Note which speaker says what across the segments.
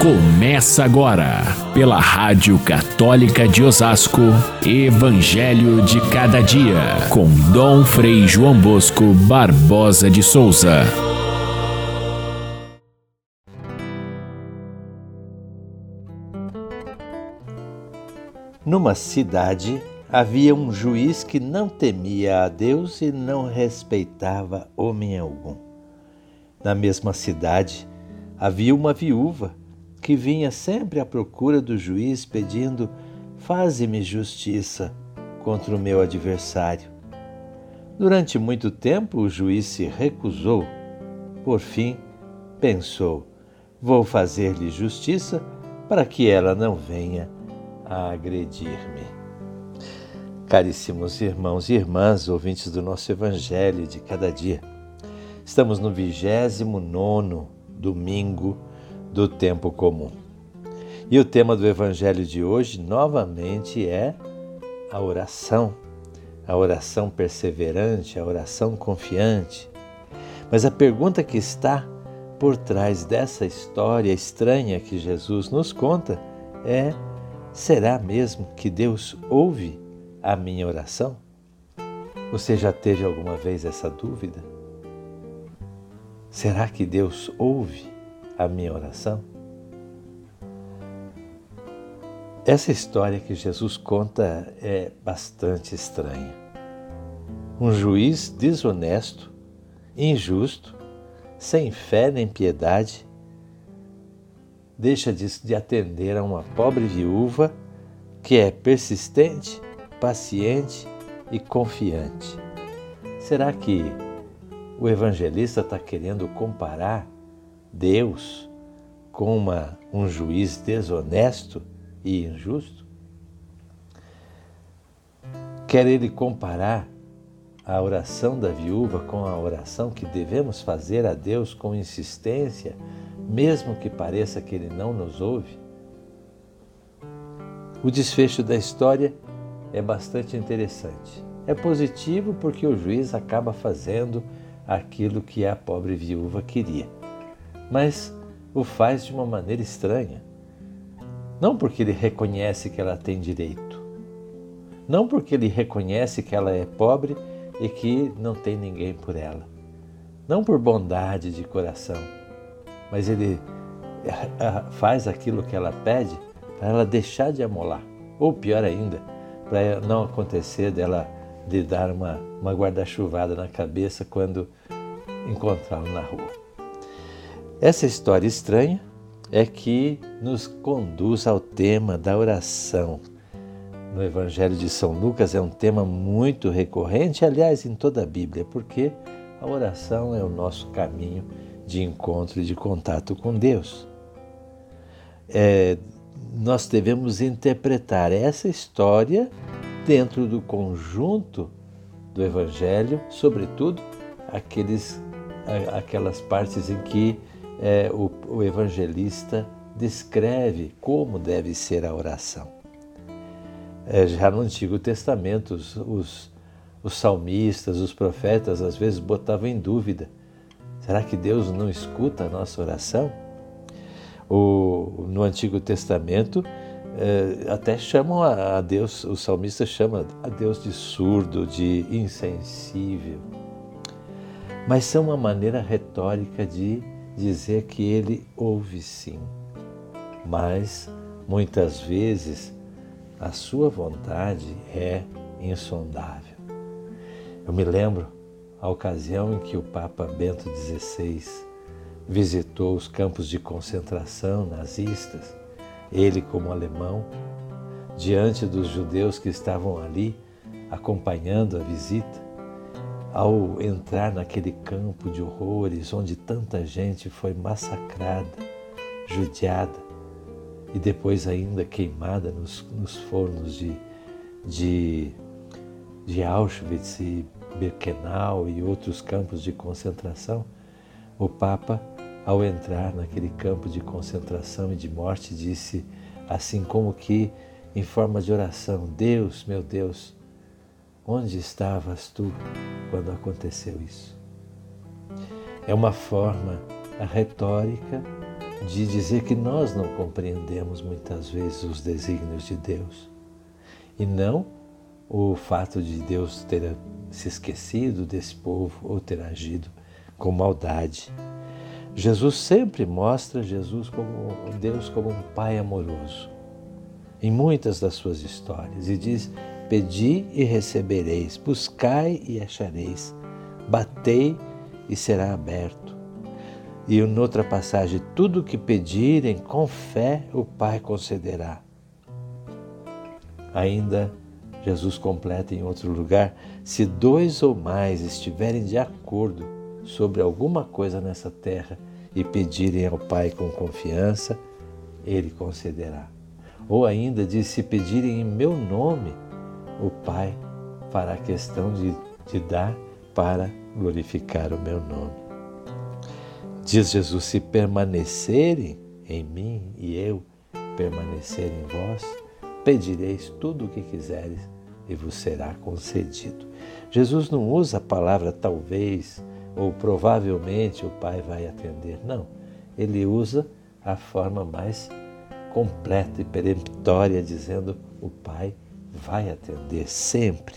Speaker 1: Começa agora, pela Rádio Católica de Osasco, Evangelho de Cada Dia, com Dom Frei João Bosco Barbosa de Souza.
Speaker 2: Numa cidade havia um juiz que não temia a Deus e não respeitava homem algum. Na mesma cidade havia uma viúva que vinha sempre à procura do juiz pedindo: Faze-me justiça contra o meu adversário. Durante muito tempo o juiz se recusou. Por fim, pensou: Vou fazer-lhe justiça para que ela não venha a agredir-me. Caríssimos irmãos e irmãs, ouvintes do nosso Evangelho de cada dia, estamos no 29 domingo do tempo comum. E o tema do Evangelho de hoje, novamente, é a oração, a oração perseverante, a oração confiante. Mas a pergunta que está por trás dessa história estranha que Jesus nos conta é: será mesmo que Deus ouve a minha oração? Você já teve alguma vez essa dúvida? Será que Deus ouve a minha oração? Essa história que Jesus conta é bastante estranha. Um juiz desonesto, injusto, sem fé nem piedade, deixa de atender a uma pobre viúva que é persistente, paciente e confiante. Será que o evangelista está querendo comparar Deus com uma, um juiz desonesto e injusto? Quer ele comparar a oração da viúva com a oração que devemos fazer a Deus com insistência, mesmo que pareça que ele não nos ouve? O desfecho da história é bastante interessante. É positivo porque o juiz acaba fazendo aquilo que a pobre viúva queria mas o faz de uma maneira estranha. Não porque ele reconhece que ela tem direito, não porque ele reconhece que ela é pobre e que não tem ninguém por ela, não por bondade de coração, mas ele eh, eh, faz aquilo que ela pede para ela deixar de amolar, ou pior ainda, para não acontecer dela lhe dar uma, uma guarda-chuvada na cabeça quando encontrá-lo na rua. Essa história estranha é que nos conduz ao tema da oração. No Evangelho de São Lucas é um tema muito recorrente, aliás, em toda a Bíblia, porque a oração é o nosso caminho de encontro e de contato com Deus. É, nós devemos interpretar essa história dentro do conjunto do Evangelho, sobretudo aqueles, aquelas partes em que é, o, o evangelista descreve como deve ser a oração. É, já no Antigo Testamento, os, os, os salmistas, os profetas, às vezes botavam em dúvida: será que Deus não escuta a nossa oração? O, no Antigo Testamento, é, até chamam a, a Deus, o salmista chama a Deus de surdo, de insensível. Mas são uma maneira retórica de dizer que ele ouve sim, mas muitas vezes a sua vontade é insondável. Eu me lembro a ocasião em que o Papa Bento XVI visitou os campos de concentração nazistas, ele como alemão, diante dos judeus que estavam ali acompanhando a visita, ao entrar naquele campo de horrores onde tanta gente foi massacrada, judiada e depois ainda queimada nos, nos fornos de, de, de Auschwitz e Birkenau e outros campos de concentração, o Papa, ao entrar naquele campo de concentração e de morte, disse, assim como que em forma de oração: Deus, meu Deus, Onde estavas tu quando aconteceu isso? É uma forma retórica de dizer que nós não compreendemos muitas vezes os desígnios de Deus. E não o fato de Deus ter se esquecido desse povo ou ter agido com maldade. Jesus sempre mostra Jesus como Deus como um pai amoroso em muitas das suas histórias e diz: Pedi e recebereis, buscai e achareis, batei e será aberto. E em outra passagem, tudo que pedirem com fé o Pai concederá. Ainda Jesus completa em outro lugar: se dois ou mais estiverem de acordo sobre alguma coisa nessa terra e pedirem ao Pai com confiança, Ele concederá. Ou ainda diz: se pedirem em meu nome, o Pai fará questão de, de dar para glorificar o meu nome. Diz Jesus: se permanecerem em mim e eu permanecer em vós, pedireis tudo o que quiseres e vos será concedido. Jesus não usa a palavra talvez ou provavelmente o Pai vai atender. Não. Ele usa a forma mais completa e peremptória, dizendo o Pai vai atender sempre.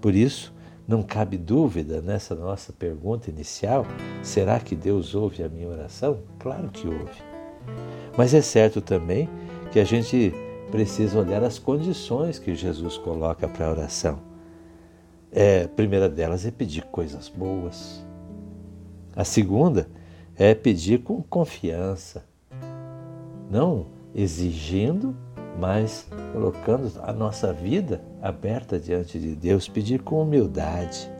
Speaker 2: Por isso, não cabe dúvida nessa nossa pergunta inicial: será que Deus ouve a minha oração? Claro que ouve. Mas é certo também que a gente precisa olhar as condições que Jesus coloca para a oração. É, a primeira delas é pedir coisas boas. A segunda é pedir com confiança, não exigindo, mas colocando a nossa vida aberta diante de Deus, pedir com humildade.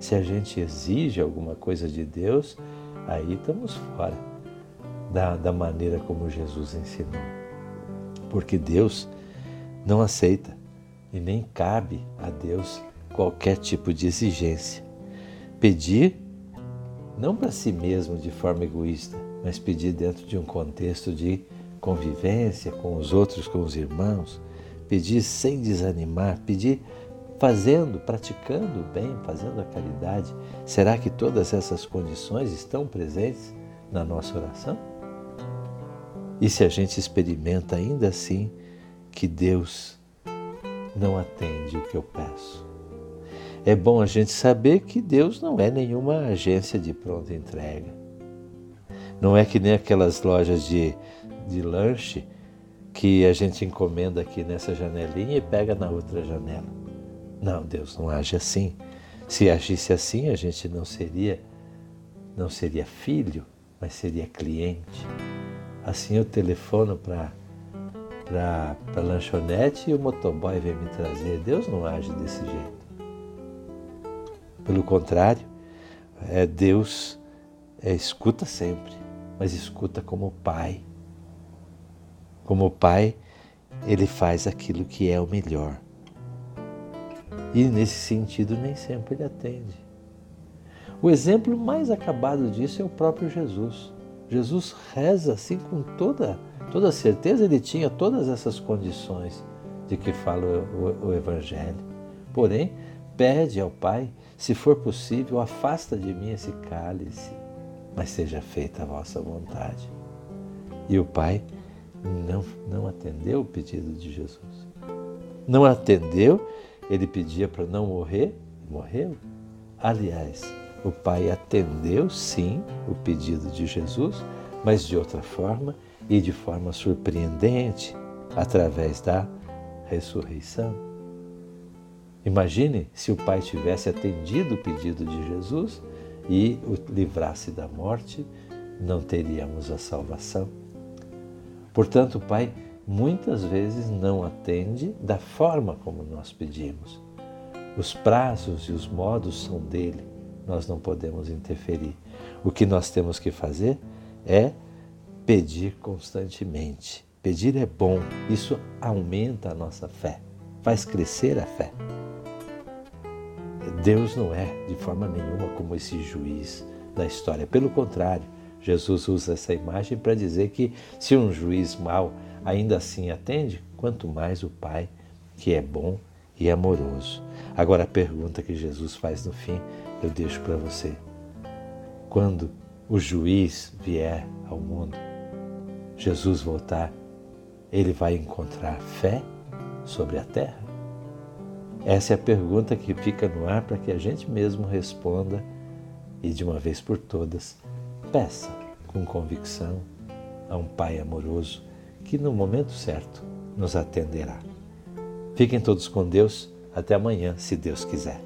Speaker 2: Se a gente exige alguma coisa de Deus, aí estamos fora da, da maneira como Jesus ensinou porque Deus não aceita e nem cabe a Deus qualquer tipo de exigência. Pedir não para si mesmo de forma egoísta, mas pedir dentro de um contexto de convivência com os outros, com os irmãos, pedir sem desanimar, pedir fazendo, praticando o bem, fazendo a caridade. Será que todas essas condições estão presentes na nossa oração? E se a gente experimenta ainda assim que Deus não atende o que eu peço? É bom a gente saber que Deus não é nenhuma agência de pronta entrega. Não é que nem aquelas lojas de, de lanche que a gente encomenda aqui nessa janelinha e pega na outra janela. Não, Deus não age assim. Se agisse assim, a gente não seria não seria filho, mas seria cliente. Assim eu telefono para a lanchonete e o motoboy vem me trazer. Deus não age desse jeito. Pelo contrário, é Deus é, escuta sempre, mas escuta como pai. Como pai, ele faz aquilo que é o melhor. E nesse sentido, nem sempre ele atende. O exemplo mais acabado disso é o próprio Jesus. Jesus reza assim com toda, toda certeza, ele tinha todas essas condições de que fala o, o, o Evangelho. Porém, pede ao Pai, se for possível, afasta de mim esse cálice, mas seja feita a vossa vontade. E o Pai não, não atendeu o pedido de Jesus. Não atendeu, ele pedia para não morrer, morreu. Aliás, o Pai atendeu sim o pedido de Jesus, mas de outra forma e de forma surpreendente, através da ressurreição. Imagine se o Pai tivesse atendido o pedido de Jesus e o livrasse da morte, não teríamos a salvação. Portanto, o Pai muitas vezes não atende da forma como nós pedimos. Os prazos e os modos são dele nós não podemos interferir. O que nós temos que fazer é pedir constantemente. Pedir é bom, isso aumenta a nossa fé, faz crescer a fé. Deus não é de forma nenhuma como esse juiz da história. Pelo contrário, Jesus usa essa imagem para dizer que se um juiz mau ainda assim atende, quanto mais o Pai, que é bom e amoroso. Agora a pergunta que Jesus faz no fim eu deixo para você. Quando o juiz vier ao mundo, Jesus voltar, ele vai encontrar fé sobre a terra? Essa é a pergunta que fica no ar para que a gente mesmo responda e, de uma vez por todas, peça com convicção a um Pai amoroso que, no momento certo, nos atenderá. Fiquem todos com Deus. Até amanhã, se Deus quiser.